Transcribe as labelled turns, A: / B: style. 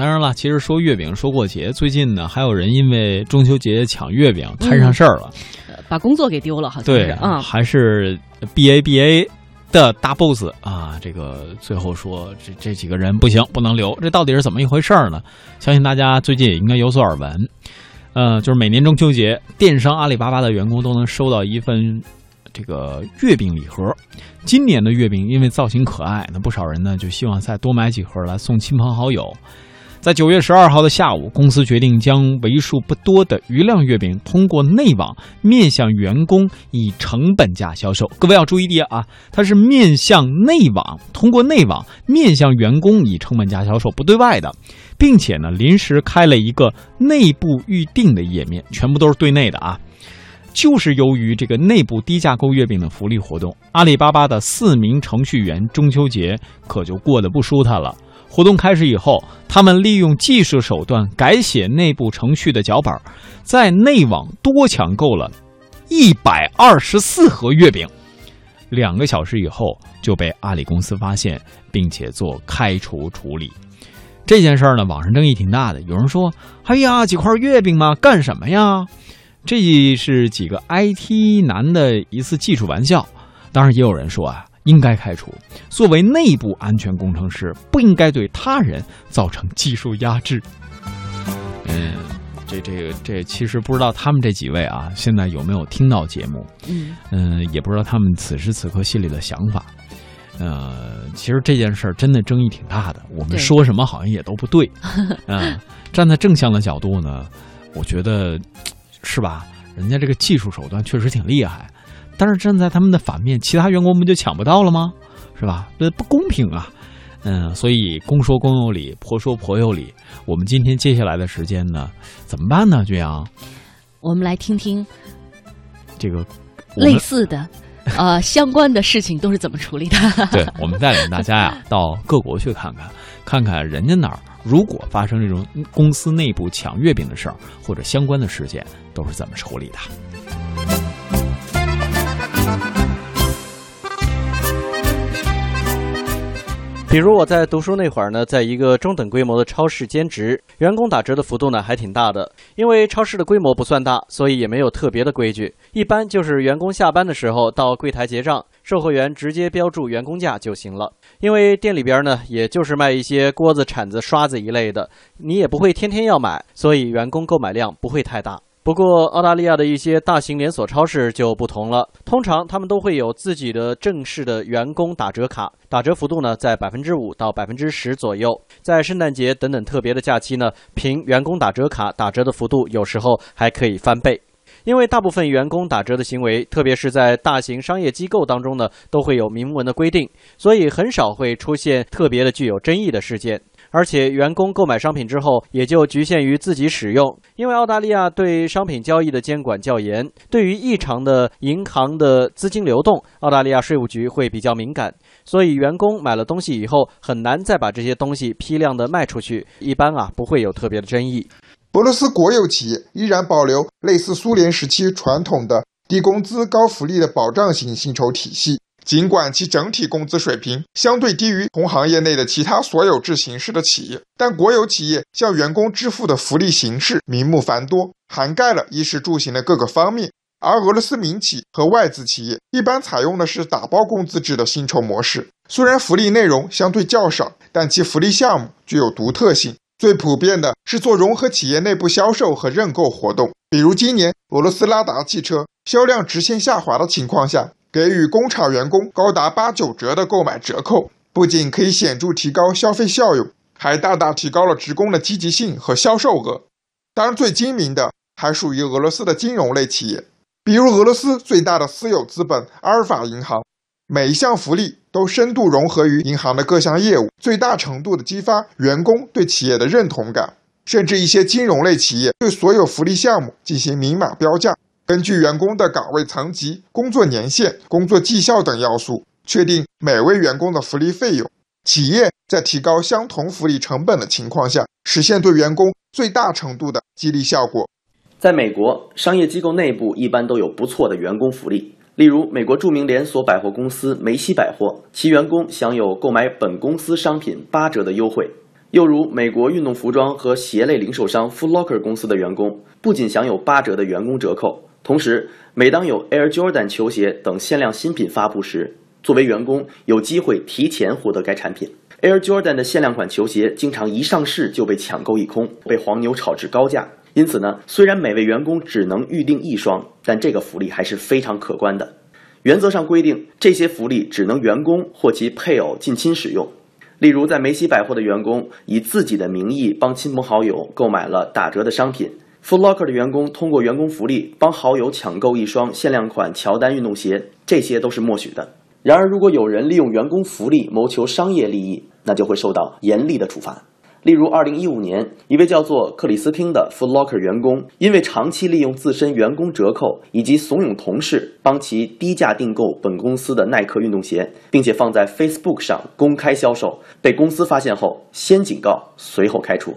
A: 当然了，其实说月饼说过节，最近呢还有人因为中秋节抢月饼摊上事儿了，
B: 把工作给丢了，好像
A: 对
B: 是啊。
A: 还是 B A B A 的大 boss 啊，这个最后说这这几个人不行，不能留，这到底是怎么一回事儿呢？相信大家最近也应该有所耳闻。呃，就是每年中秋节，电商阿里巴巴的员工都能收到一份这个月饼礼盒。今年的月饼因为造型可爱，那不少人呢就希望再多买几盒来送亲朋好友。在九月十二号的下午，公司决定将为数不多的余量月饼通过内网面向员工以成本价销售。各位要注意的啊，它是面向内网，通过内网面向员工以成本价销售，不对外的，并且呢，临时开了一个内部预定的页面，全部都是对内的啊。就是由于这个内部低价购月饼的福利活动，阿里巴巴的四名程序员中秋节可就过得不舒坦了。活动开始以后，他们利用技术手段改写内部程序的脚本，在内网多抢购了一百二十四盒月饼。两个小时以后就被阿里公司发现，并且做开除处理。这件事儿呢，网上争议挺大的。有人说：“哎呀，几块月饼嘛，干什么呀？”这是几个 IT 男的一次技术玩笑。当然，也有人说啊。应该开除。作为内部安全工程师，不应该对他人造成技术压制。嗯，这这个这其实不知道他们这几位啊，现在有没有听到节目？
B: 嗯
A: 嗯，也不知道他们此时此刻心里的想法。呃，其实这件事儿真的争议挺大的，我们说什么好像也都不对。嗯，站在正向的角度呢，我觉得是吧？人家这个技术手段确实挺厉害。但是站在他们的反面，其他员工不就抢不到了吗？是吧？这不公平啊！嗯，所以公说公有理，婆说婆有理。我们今天接下来的时间呢，怎么办呢？俊阳，
B: 我们来听听
A: 这个
B: 类似的呃相关的事情都是怎么处理的。
A: 对，我们带领大家呀到各国去看看，看看人家那儿如果发生这种公司内部抢月饼的事儿或者相关的事件，都是怎么处理的。
C: 比如我在读书那会儿呢，在一个中等规模的超市兼职，员工打折的幅度呢还挺大的。因为超市的规模不算大，所以也没有特别的规矩，一般就是员工下班的时候到柜台结账，售货员直接标注员工价就行了。因为店里边呢，也就是卖一些锅子、铲子、刷子一类的，你也不会天天要买，所以员工购买量不会太大。不过，澳大利亚的一些大型连锁超市就不同了。通常，他们都会有自己的正式的员工打折卡，打折幅度呢在百分之五到百分之十左右。在圣诞节等等特别的假期呢，凭员工打折卡打折的幅度有时候还可以翻倍。因为大部分员工打折的行为，特别是在大型商业机构当中呢，都会有明文的规定，所以很少会出现特别的具有争议的事件。而且，员工购买商品之后，也就局限于自己使用。因为澳大利亚对商品交易的监管较严，对于异常的银行的资金流动，澳大利亚税务局会比较敏感。所以，员工买了东西以后，很难再把这些东西批量的卖出去。一般啊，不会有特别的争议。
D: 俄罗斯国有企业依然保留类似苏联时期传统的低工资高福利的保障型薪酬体系。尽管其整体工资水平相对低于同行业内的其他所有制形式的企业，但国有企业向员工支付的福利形式名目繁多，涵盖了衣食住行的各个方面。而俄罗斯民企和外资企业一般采用的是打包工资制的薪酬模式。虽然福利内容相对较少，但其福利项目具有独特性。最普遍的是做融合企业内部销售和认购活动，比如今年俄罗斯拉达汽车销量直线下滑的情况下。给予工厂员工高达八九折的购买折扣，不仅可以显著提高消费效用，还大大提高了职工的积极性和销售额。当然，最精明的还属于俄罗斯的金融类企业，比如俄罗斯最大的私有资本阿尔法银行，每一项福利都深度融合于银行的各项业务，最大程度的激发员工对企业的认同感。甚至一些金融类企业对所有福利项目进行明码标价。根据员工的岗位层级、工作年限、工作绩效等要素，确定每位员工的福利费用。企业在提高相同福利成本的情况下，实现对员工最大程度的激励效果。
E: 在美国，商业机构内部一般都有不错的员工福利。例如，美国著名连锁百货公司梅西百货，其员工享有购买本公司商品八折的优惠。又如美国运动服装和鞋类零售商 Foot Locker 公司的员工，不仅享有八折的员工折扣，同时每当有 Air Jordan 球鞋等限量新品发布时，作为员工有机会提前获得该产品。Air Jordan 的限量款球鞋经常一上市就被抢购一空，被黄牛炒至高价。因此呢，虽然每位员工只能预定一双，但这个福利还是非常可观的。原则上规定，这些福利只能员工或其配偶、近亲使用。例如，在梅西百货的员工以自己的名义帮亲朋好友购买了打折的商品；Foot Locker 的员工通过员工福利帮好友抢购一双限量款乔丹运动鞋，这些都是默许的。然而，如果有人利用员工福利谋求商业利益，那就会受到严厉的处罚。例如，2015年，一位叫做克里斯汀的 Foot Locker 员工，因为长期利用自身员工折扣以及怂恿同事帮其低价订购本公司的耐克运动鞋，并且放在 Facebook 上公开销售，被公司发现后，先警告，随后开除。